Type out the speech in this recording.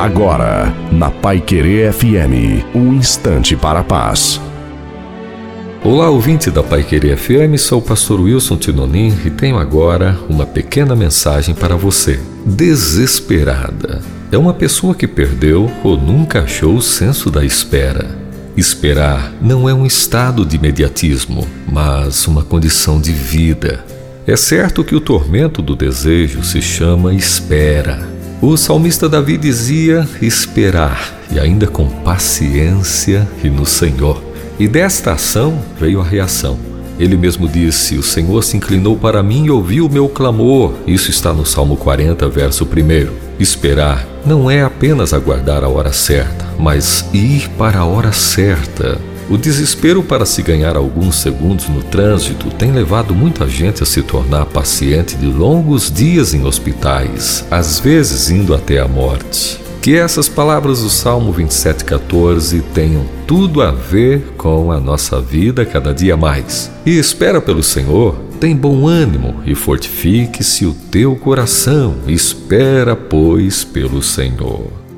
Agora, na Pai Querer FM, um instante para a paz. Olá, ouvinte da Pai Querer FM, sou o pastor Wilson Tinonim e tenho agora uma pequena mensagem para você. Desesperada é uma pessoa que perdeu ou nunca achou o senso da espera. Esperar não é um estado de imediatismo, mas uma condição de vida. É certo que o tormento do desejo se chama espera o salmista Davi dizia esperar, e ainda com paciência e no Senhor. E desta ação veio a reação. Ele mesmo disse: O Senhor se inclinou para mim e ouviu o meu clamor. Isso está no Salmo 40, verso 1. Esperar não é apenas aguardar a hora certa, mas ir para a hora certa. O desespero para se ganhar alguns segundos no trânsito tem levado muita gente a se tornar paciente de longos dias em hospitais, às vezes indo até a morte. Que essas palavras do Salmo 27,14 tenham tudo a ver com a nossa vida cada dia mais. E espera pelo Senhor, tem bom ânimo e fortifique-se o teu coração. Espera, pois, pelo Senhor.